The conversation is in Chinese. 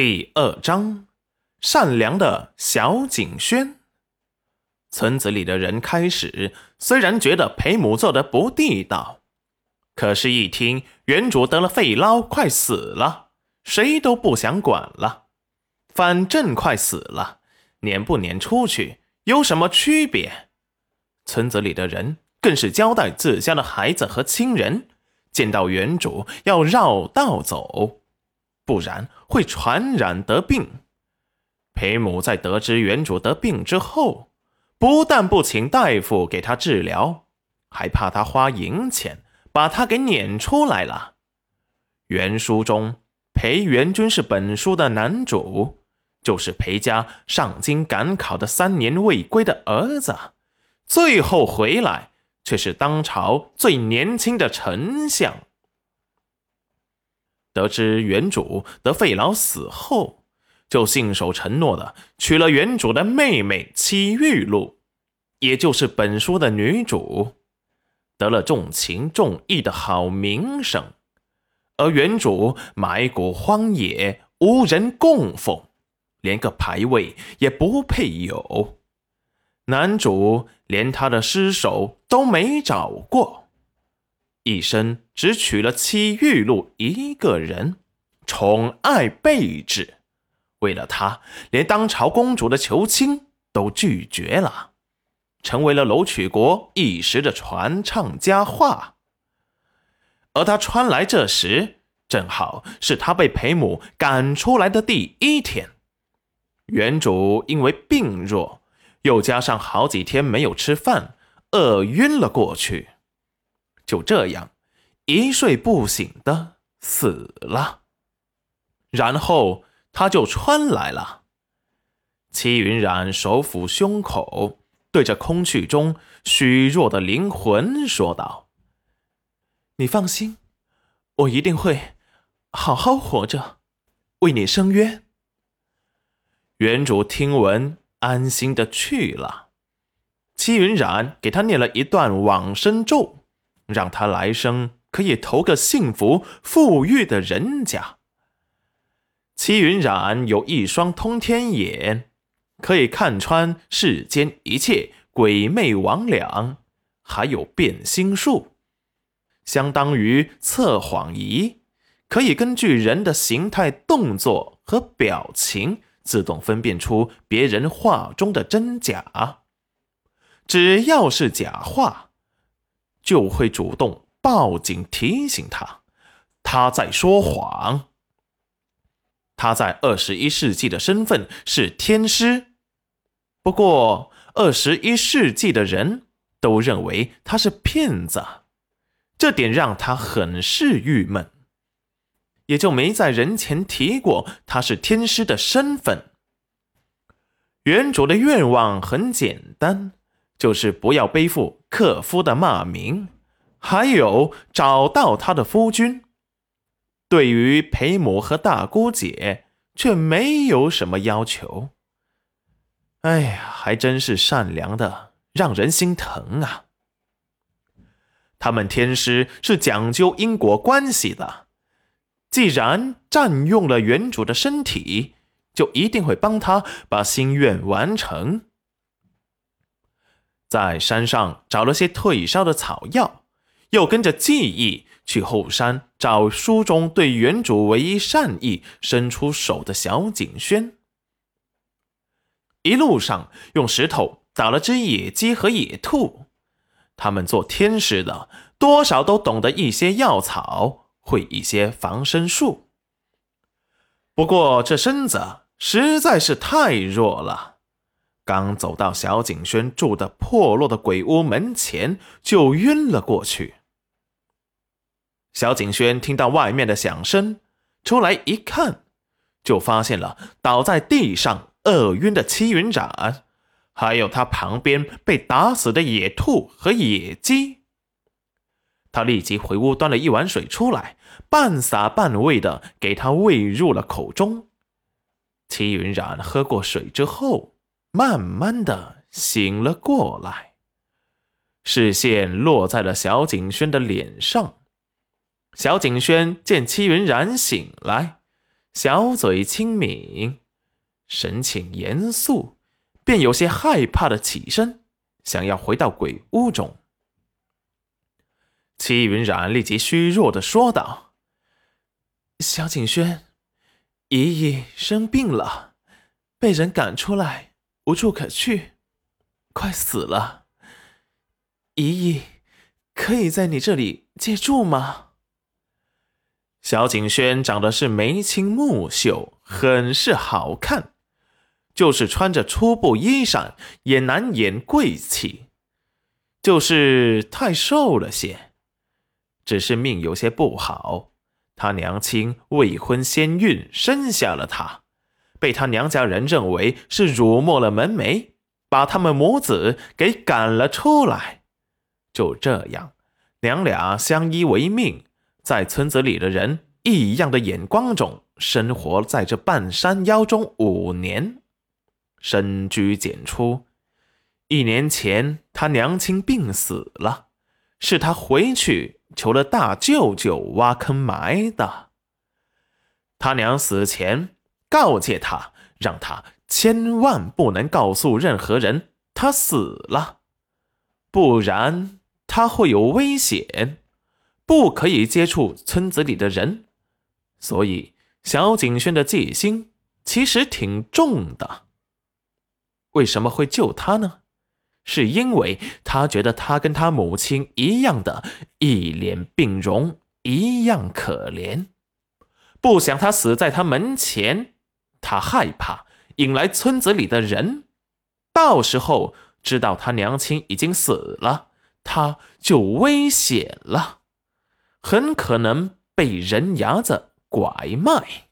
第二章，善良的小景轩。村子里的人开始虽然觉得裴母做的不地道，可是，一听原主得了肺痨，快死了，谁都不想管了。反正快死了，撵不撵出去有什么区别？村子里的人更是交代自家的孩子和亲人，见到原主要绕道走。不然会传染得病。裴母在得知原主得病之后，不但不请大夫给他治疗，还怕他花银钱把他给撵出来了。原书中，裴元君是本书的男主，就是裴家上京赶考的三年未归的儿子，最后回来却是当朝最年轻的丞相。得知原主得肺痨死后，就信守承诺的娶了原主的妹妹戚玉露，也就是本书的女主，得了重情重义的好名声。而原主埋骨荒野，无人供奉，连个牌位也不配有。男主连他的尸首都没找过。一生只娶了戚玉露一个人，宠爱备至。为了她，连当朝公主的求亲都拒绝了，成为了楼曲国一时的传唱佳话。而他穿来这时，正好是他被裴母赶出来的第一天。原主因为病弱，又加上好几天没有吃饭，饿晕了过去。就这样，一睡不醒的死了。然后他就穿来了。戚云染手抚胸口，对着空气中虚弱的灵魂说道：“你放心，我一定会好好活着，为你伸冤。”原主听闻，安心的去了。戚云染给他念了一段往生咒。让他来生可以投个幸福富裕的人家。戚云染有一双通天眼，可以看穿世间一切鬼魅魍魉，还有变心术，相当于测谎仪，可以根据人的形态、动作和表情，自动分辨出别人话中的真假。只要是假话。就会主动报警提醒他，他在说谎。他在二十一世纪的身份是天师，不过二十一世纪的人都认为他是骗子，这点让他很是郁闷，也就没在人前提过他是天师的身份。原主的愿望很简单。就是不要背负克夫的骂名，还有找到他的夫君。对于裴母和大姑姐，却没有什么要求。哎呀，还真是善良的，让人心疼啊！他们天师是讲究因果关系的，既然占用了原主的身体，就一定会帮他把心愿完成。在山上找了些退烧的草药，又跟着记忆去后山找书中对原主唯一善意伸出手的小景轩。一路上用石头打了只野鸡和野兔，他们做天使的多少都懂得一些药草，会一些防身术。不过这身子实在是太弱了。刚走到小景轩住的破落的鬼屋门前，就晕了过去。小景轩听到外面的响声，出来一看，就发现了倒在地上饿晕的戚云染，还有他旁边被打死的野兔和野鸡。他立即回屋端了一碗水出来，半洒半喂的给他喂入了口中。戚云染喝过水之后。慢慢的醒了过来，视线落在了小景轩的脸上。小景轩见戚云染醒来，小嘴轻抿，神情严肃，便有些害怕的起身，想要回到鬼屋中。戚云染立即虚弱的说道：“小景轩，姨姨生病了，被人赶出来，无处可去，快死了。姨姨可以在你这里借住吗？”小景轩长得是眉清目秀，很是好看，就是穿着粗布衣裳也难掩贵气，就是太瘦了些。只是命有些不好，他娘亲未婚先孕，生下了他，被他娘家人认为是辱没了门楣，把他们母子给赶了出来。就这样，娘俩相依为命。在村子里的人异样的眼光中，生活在这半山腰中五年，深居简出。一年前，他娘亲病死了，是他回去求了大舅舅挖坑埋的。他娘死前告诫他，让他千万不能告诉任何人他死了，不然他会有危险。不可以接触村子里的人，所以小景轩的戒心其实挺重的。为什么会救他呢？是因为他觉得他跟他母亲一样的一脸病容，一样可怜，不想他死在他门前，他害怕引来村子里的人，到时候知道他娘亲已经死了，他就危险了。很可能被人牙子拐卖。